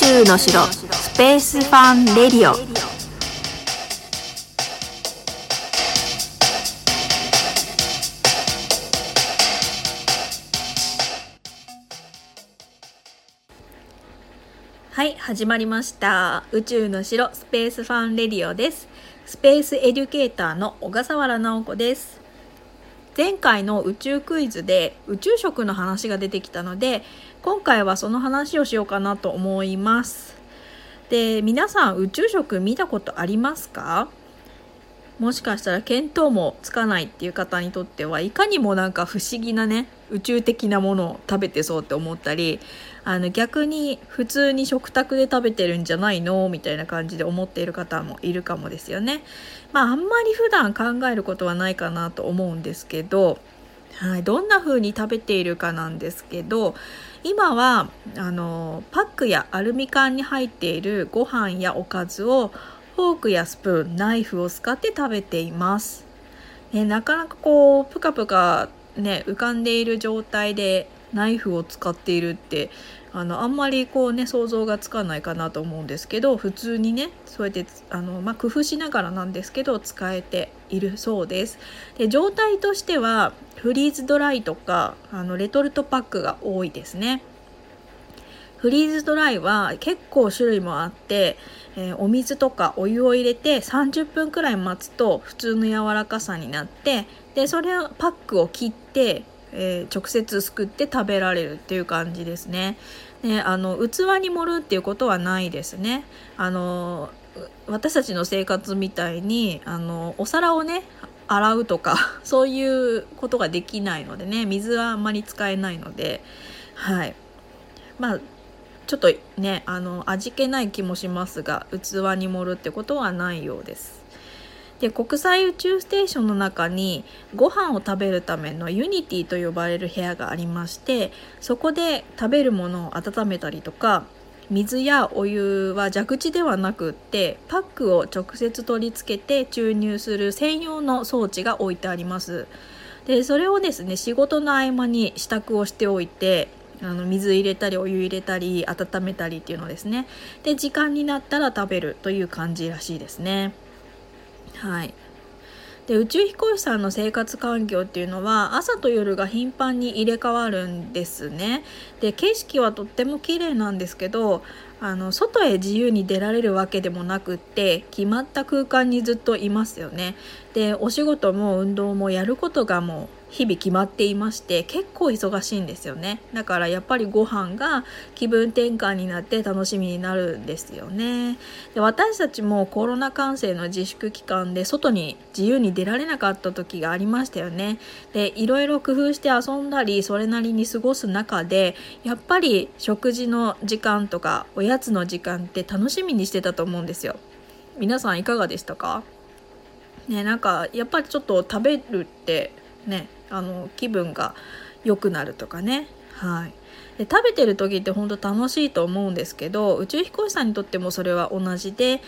宙の城スペースファンレディオ。はい始まりました。宇宙の城スペースファンレディオです。スペースエデュケーターの小笠原直子です。前回の宇宙クイズで宇宙食の話が出てきたので今回はその話をしようかなと思います。で皆さん宇宙食見たことありますか？もしかしたら見当もつかないっていう方にとってはいかにもなんか不思議なね宇宙的なものを食べてそうって思ったりあの逆に普通に食卓で食べてるんじゃないのみたいな感じで思っている方もいるかもですよね。まああんまり普段考えることはないかなと思うんですけど、はい、どんな風に食べているかなんですけど今はあのパックやアルミ缶に入っているご飯やおかずをフォークやスプーンナイフを使って食べています、ね、なかなかこうプカプカね浮かんでいる状態でナイフを使っているってあのあんまりこうね想像がつかないかなと思うんですけど普通にねそうやってあの、まあ、工夫しながらなんですけど使えているそうです。で状態としてはフリーズドライとかあのレトルトパックが多いですね。フリーズドライは結構種類もあって、えー、お水とかお湯を入れて30分くらい待つと普通の柔らかさになってでそれをパックを切って、えー、直接すくって食べられるっていう感じですね。ねあの器に盛るっていうことはないですね。あの私たちの生活みたいにあのお皿をね洗うとか そういうことができないのでね水はあんまり使えないのではいまあちょっとねあの味気ない気もしますが器に盛るってことはないようです。で国際宇宙ステーションの中にご飯を食べるためのユニティと呼ばれる部屋がありましてそこで食べるものを温めたりとか水やお湯は蛇口ではなくってパックを直接取り付けて注入する専用の装置が置いてありますでそれをですね仕事の合間に支度をしておいてあの水入れたりお湯入れたり温めたりっていうのですね。で時間になったら食べるという感じらしいですね。はい。で宇宙飛行士さんの生活環境っていうのは朝と夜が頻繁に入れ替わるんですね。で景色はとっても綺麗なんですけどあの外へ自由に出られるわけでもなくって決まった空間にずっといますよね。でお仕事も運動もやることがもう日々決まっていまして結構忙しいんですよね。だからやっぱりご飯が気分転換になって楽しみになるんですよね。で私たちもコロナ感染の自粛期間で外に自由に出られなかった時がありましたよね。でいろいろ工夫して遊んだりそれなりに過ごす中でやっぱり食事の時間とかおやつの時間って楽しみにしてたと思うんですよ。皆さんいかがでしたか？ねなんかやっぱりちょっと食べるってねあの気分が良くなるとかね。はい。で食べてる時って本当楽しいと思うんですけど宇宙飛行士さんにとってもそれは同じで、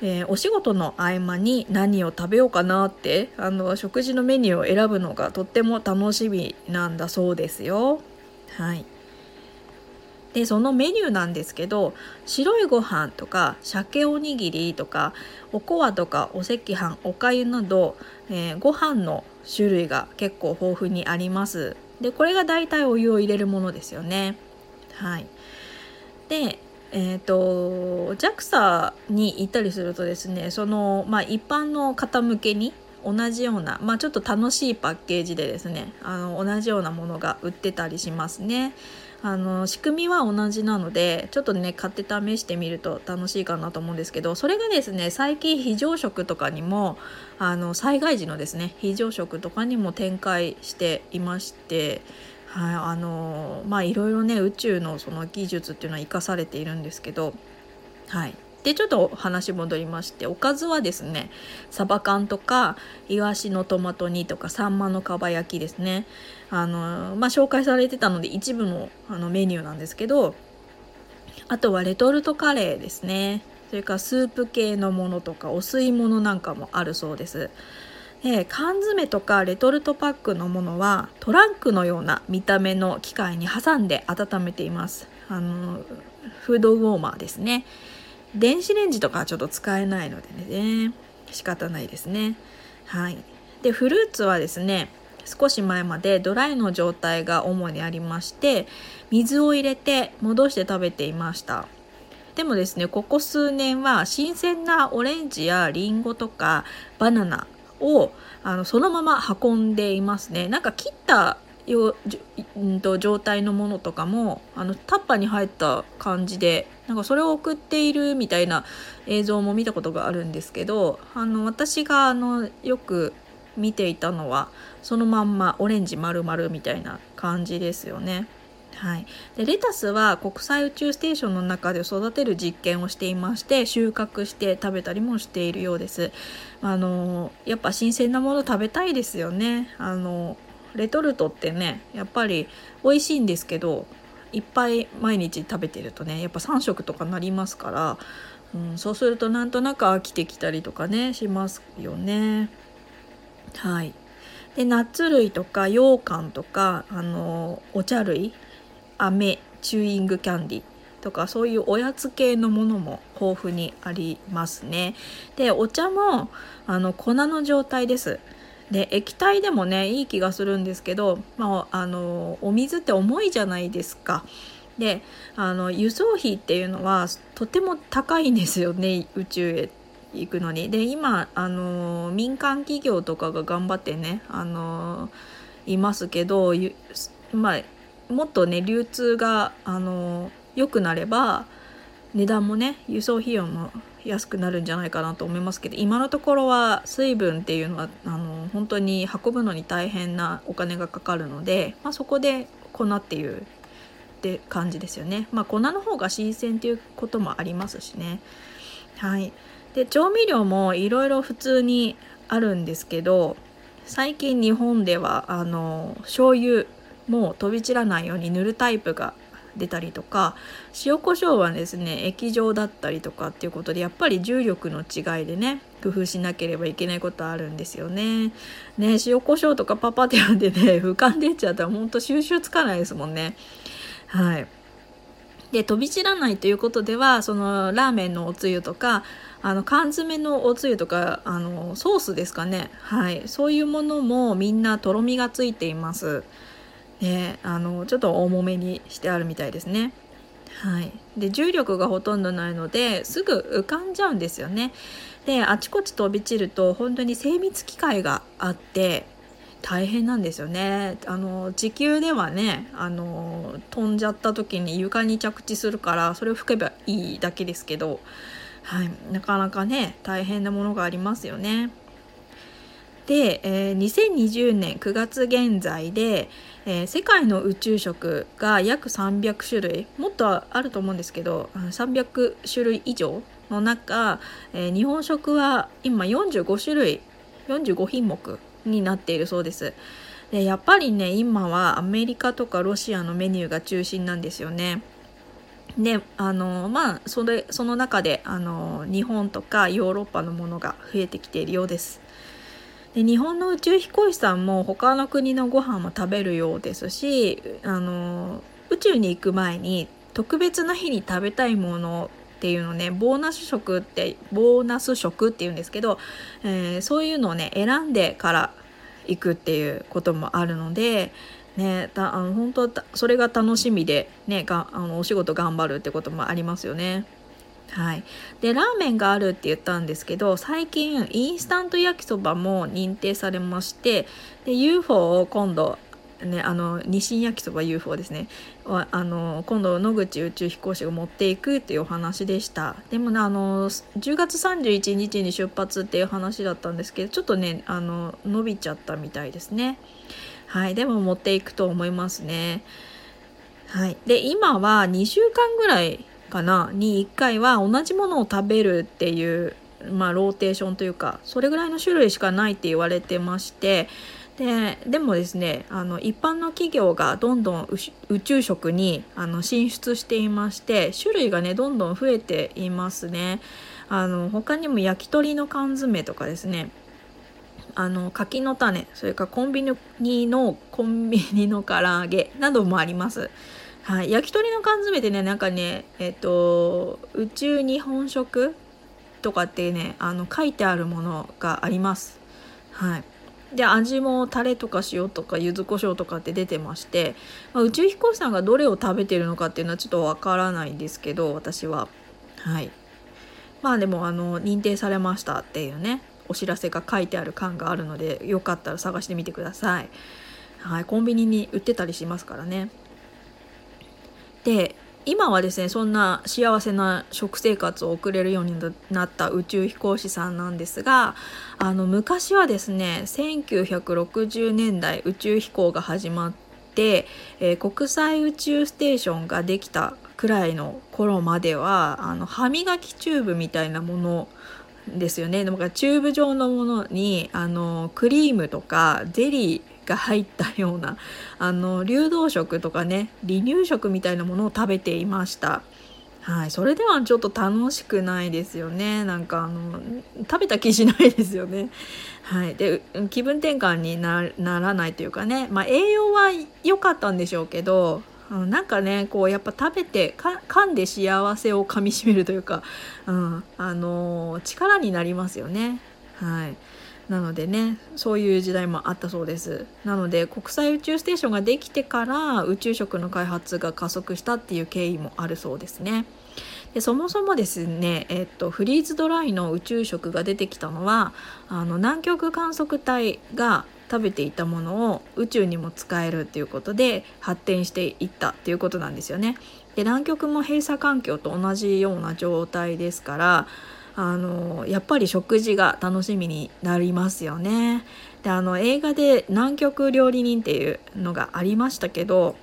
えー、お仕事の合間に何を食べようかなってあの食事のメニューを選ぶのがとっても楽しみなんだそうですよ。はい。でそのメニューなんですけど白いご飯とか鮭おにぎりとかおこわとかお赤飯おかゆなど、えー、ご飯の種類が結構豊富にあります。でこれが大体お湯を入れるものですよね。はい。でえーと、JAXA に行ったりするとですねその、まあ、一般の方向けに同じような、まあ、ちょっと楽しいパッケージでですねあの同じようなものが売ってたりしますね。あの仕組みは同じなのでちょっとね買って試してみると楽しいかなと思うんですけどそれがですね最近非常食とかにもあの災害時のですね非常食とかにも展開していましてはいあのまあいろいろね宇宙のその技術っていうのは生かされているんですけどはい。でちょっと話戻りましておかずはですねサバ缶とかイワシのトマト煮とかサンマのかば焼きですね。あの、まあ、紹介されてたので一部のあのメニューなんですけどあとはレトルトカレーですね。それからスープ系のものとかお吸い物なんかもあるそうです。で缶詰とかレトルトパックのものはトランクのような見た目の機械に挟んで温めています。あのフードウォーマーですね。電子レンジとかはちょっと使えないのでね。仕方ないですね。はい。でフルーツはですね少し前までドライの状態が主にありまして水を入れて戻して食べていました。でもですねここ数年は新鮮なオレンジやリンゴとかバナナをあのそのまま運んでいますね。なんか切ったよんと状態のものとかもあのタッパーに入った感じでなんかそれを送っているみたいな映像も見たことがあるんですけどあの私があのよく見ていたのはそのまんまオレンジ丸々みたいな感じですよね。はい、でレタスは国際宇宙ステーションの中で育てる実験をしていまして収穫して食べたりもしているようです。あのやっぱ新鮮なもの食べたいですよね。あのレトルトってねやっぱり美味しいんですけどいっぱい毎日食べてるとねやっぱ3食とかなりますから、うん、そうするとなんとなく飽きてきたりとかねしますよね。はい。でナッツ類とか羊羹とかあのお茶類飴チューイングキャンディとかそういうおやつ系のものも豊富にありますね。でお茶もあの粉の状態です。で液体でもねいい気がするんですけど、まあ、あのお水って重いじゃないですか。であの輸送費っていうのはとても高いんですよね宇宙へ行くのに。で今あの民間企業とかが頑張ってねあのいますけど、まあ、もっとね流通があの良くなれば値段もね輸送費用も安くなるんじゃないかなと思いますけど今のところは水分っていうのはあの本当に運ぶのに大変なお金がかかるので、まあ、そこで粉っていうって感じですよね。まあ、粉の方が新鮮っていうこともありますしね。はい、で調味料もいろいろ普通にあるんですけど最近日本ではあの醤油もう飛び散らないように塗るタイプが出たりとか塩コショウはですね液状だったりとかっていうことでやっぱり重力の違いでね工夫しなければいけないことあるんですよね。ね塩コショウとかパパティアでね浮かんでっちゃったらほんと収集つかないですもんね。はいで飛び散らないということではそのラーメンのおつゆとかあの缶詰のおつゆとかあのソースですかねはいそういうものもみんなとろみがついています。ね、あのちょっと重めにしてあるみたいですね。はい、で重力がほとんどないのですぐ浮かんじゃうんですよね。であちこち飛び散ると本当に精密機械があって大変なんですよね。あの地球ではねあの飛んじゃった時に床に着地するからそれを吹けばいいだけですけど、はい、なかなかね大変なものがありますよね。で、えー、2020年9月現在で、えー、世界の宇宙食が約300種類もっとあると思うんですけど300種類以上の中、えー、日本食は今45種類45品目になっているそうです。でやっぱりね今はアメリカとかロシアのメニューが中心なんですよね。であのまあそれその中であの日本とかヨーロッパのものが増えてきているようです。で日本の宇宙飛行士さんも他の国のご飯も食べるようですしあの宇宙に行く前に特別な日に食べたいものっていうのねボーナス食ってボーナス食っていうんですけど、えー、そういうのをね選んでから行くっていうこともあるのでね、あの本当それが楽しみで、ね、があのお仕事頑張るってこともありますよね。はい、でラーメンがあるって言ったんですけど最近インスタント焼きそばも認定されましてで UFO を今度ね、あの日清焼きそば UFO ですね。あの今度野口宇宙飛行士が持っていくっていうお話でした。でもねあの10月31日に出発っていう話だったんですけどちょっとねあの伸びちゃったみたいですね。はい。でも持っていくと思いますね。はい。で今は2週間ぐらいかな？に1回は同じものを食べるっていう、まあ、ローテーションというかそれぐらいの種類しかないって言われてましてででもですねあの一般の企業がどんどん宇宙食にあの進出していまして種類がねどんどん増えていますね。あの他にも焼き鳥の缶詰とかですねあの柿の種それからコンビニのコンビニの唐揚げなどもあります。はい、焼き鳥の缶詰でねなんかねえっ、と宇宙日本食とかってねあの書いてあるものがあります。はい。で味もタレとか塩とか柚子胡椒とかって出てまして、まあ、宇宙飛行士さんがどれを食べてるのかっていうのはちょっとわからないんですけど私は。はい。まあでもあの認定されましたっていうねお知らせが書いてある缶があるのでよかったら探してみてください。はい。コンビニに売ってたりしますからね。で今はですねそんな幸せな食生活を送れるようになった宇宙飛行士さんなんですがあの昔はですね1960年代宇宙飛行が始まって、えー、国際宇宙ステーションができたくらいの頃まではあの歯磨きチューブみたいなものですよね。だからチューブ状のものにあのクリームとかゼリーが入ったようなあの流動食とかね離乳食みたいなものを食べていました。はい、それではちょっと楽しくないですよねなんかあの食べた気しないですよね。はい、で気分転換にならないというかね、まあ、栄養は良かったんでしょうけどなんかねこうやっぱ食べて噛んで幸せをかみしめるというか、うん、あの力になりますよね。はいなのでねそういう時代もあったそうですなので国際宇宙ステーションができてから宇宙食の開発が加速したっていう経緯もあるそうですねでそもそもですね、えっと、フリーズドライの宇宙食が出てきたのはあの南極観測隊が食べていたものを宇宙にも使えるっていうことで発展していったっていうことなんですよね。で南極も閉鎖環境と同じような状態ですからあのやっぱり食事が楽しみになりますよね。であの映画で「南極料理人」っていうのがありましたけど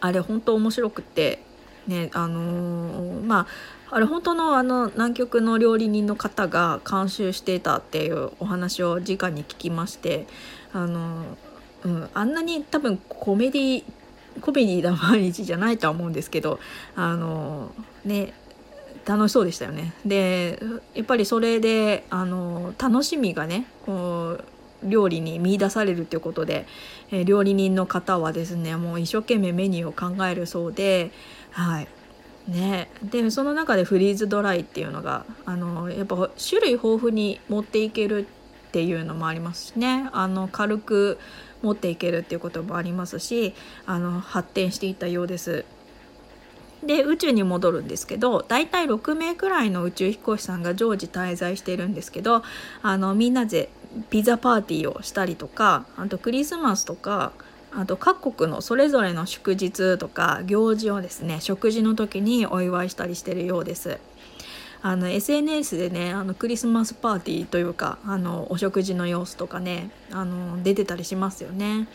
あれ本当面白くってねあのー、まああれ本当のあの南極の料理人の方が監修していたっていうお話を直に聞きましてあの、うん、あんなに多分コメディコメディな毎日じゃないとは思うんですけどあのね楽しそうでしたよね。でやっぱりそれであの楽しみがねこう料理に見出されるということで、え、料理人の方はですねもう一生懸命メニューを考えるそうではいね、でその中でフリーズドライっていうのがあのやっぱ種類豊富に持っていけるっていうのもありますしねあの軽く持っていけるっていうこともありますしあの発展していったようです。で宇宙に戻るんですけど大体6名くらいの宇宙飛行士さんが常時滞在してるんですけどあのみんなでピザパーティーをしたりとかあとクリスマスとかあと各国のそれぞれの祝日とか行事をですね食事の時にお祝いしたりしてるようです。あの SNS でねあのクリスマスパーティーというかあのお食事の様子とかねあの出てたりしますよね。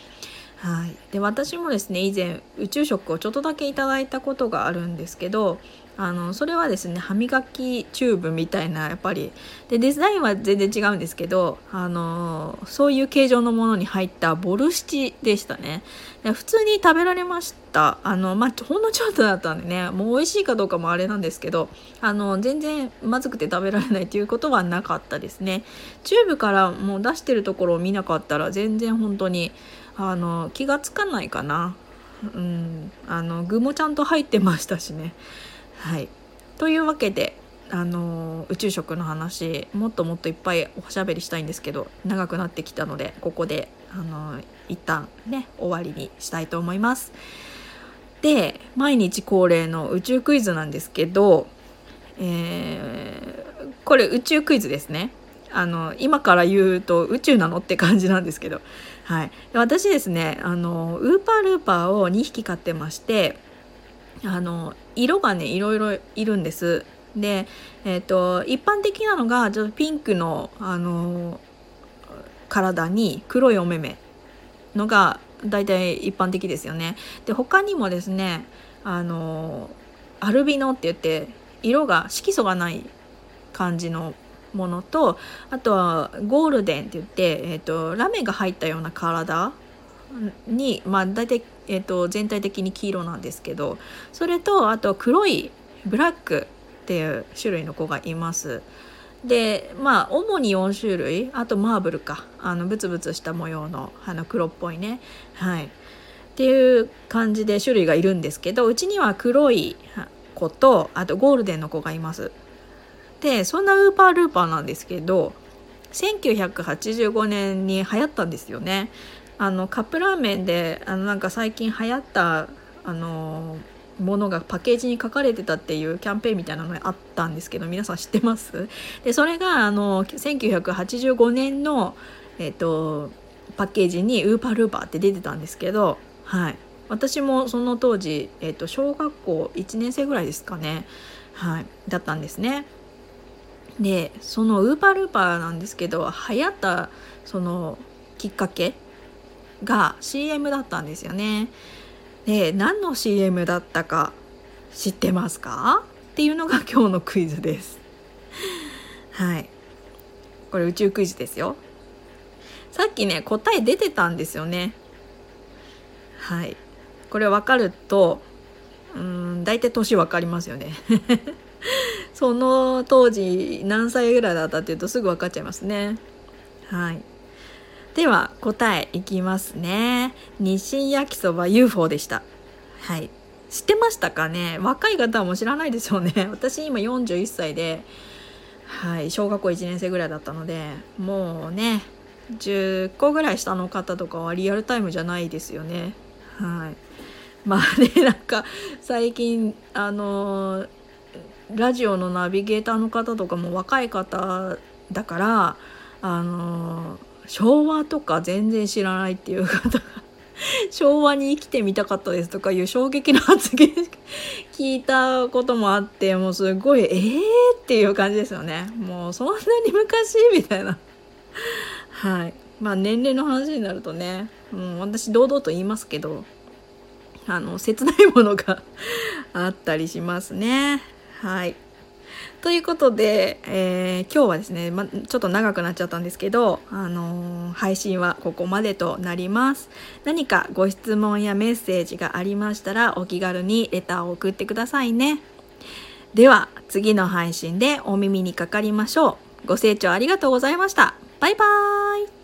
はい、で私もですね以前宇宙食をちょっとだけいただいたことがあるんですけどあのそれはですね歯磨きチューブみたいなやっぱり。でデザインは全然違うんですけどあのそういう形状のものに入ったボルシチでしたね。で普通に食べられました。あの、まあ、ほんのちょっとだったんでねもう美味しいかどうかもあれなんですけどあの全然まずくて食べられないということはなかったですね。チューブからもう出してるところを見なかったら全然本当にあの気がつかないかな。うん。あの具もちゃんと入ってましたしね。はい。というわけであの宇宙食の話もっともっといっぱいおしゃべりしたいんですけど長くなってきたのでここであの一旦ね終わりにしたいと思います。で毎日恒例の宇宙クイズなんですけど、えー、これ宇宙クイズですね。あの今から言うと宇宙なのって感じなんですけどはい、私ですねあのウーパールーパーを2匹飼ってましてあの色がねいろいろいるんです。で、えーと、一般的なのがちょっとピンクのあの体に黒いお目目のが大体一般的ですよね。で他にもですねあのアルビノって言って色が色素がない感じのものとあとはゴールデンって言って、えーと、ラメが入ったような体に、まあ、大体、えーと、全体的に黄色なんですけどそれとあと黒いブラックっていう種類の子がいます。でまあ主に4種類あとマーブルかあのブツブツした模様のあの黒っぽいね。はい。っていう感じで種類がいるんですけどうちには黒い子とあとゴールデンの子がいます。でそんなウーパールーパーなんですけど1985年に流行ったんですよね。あのカップラーメンであのなんか最近流行ったあのものがパッケージに書かれてたっていうキャンペーンみたいなのがあったんですけど皆さん知ってます？でそれがあの1985年の、えーと、パッケージにウーパールーパーって出てたんですけどはい。私もその当時、えーと小学校1年生ぐらいですかね。はい。だったんですね。でそのウーパールーパーなんですけど流行ったそのきっかけが CM だったんですよね。で何の CM だったか知ってますか？っていうのが今日のクイズです。はいこれ宇宙クイズですよ。さっきね答え出てたんですよね。はいこれ分かるとうん大体年分かりますよね。その当時何歳ぐらいだったっていうとすぐ分かっちゃいますね。はい。では答えいきますね。日清焼きそば UFO でした。はい。知ってましたかね？若い方はも知らないでしょうね。私今41歳で、はい、小学校1年生ぐらいだったので、もうね、10個ぐらい下の方とかはリアルタイムじゃないですよね。はい。まあね、なんか最近、あのーラジオのナビゲーターの方とかも若い方だからあの昭和とか全然知らないっていう方が 昭和に生きてみたかったですとかいう衝撃の発言聞いたこともあってもうすごいえーっていう感じですよね。もうそんなに昔？みたいな。はい。まあ年齢の話になるとね、うん、私堂々と言いますけどあの切ないものが あったりしますね。はい。ということで、えー、今日はですね、ま、ちょっと長くなっちゃったんですけど、あのー、配信はここまでとなります。何かご質問やメッセージがありましたら、お気軽にレターを送ってくださいね。では、次の配信でお耳にかかりましょう。ご清聴ありがとうございました。バイバーイ